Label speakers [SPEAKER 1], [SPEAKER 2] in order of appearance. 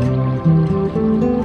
[SPEAKER 1] 嗯。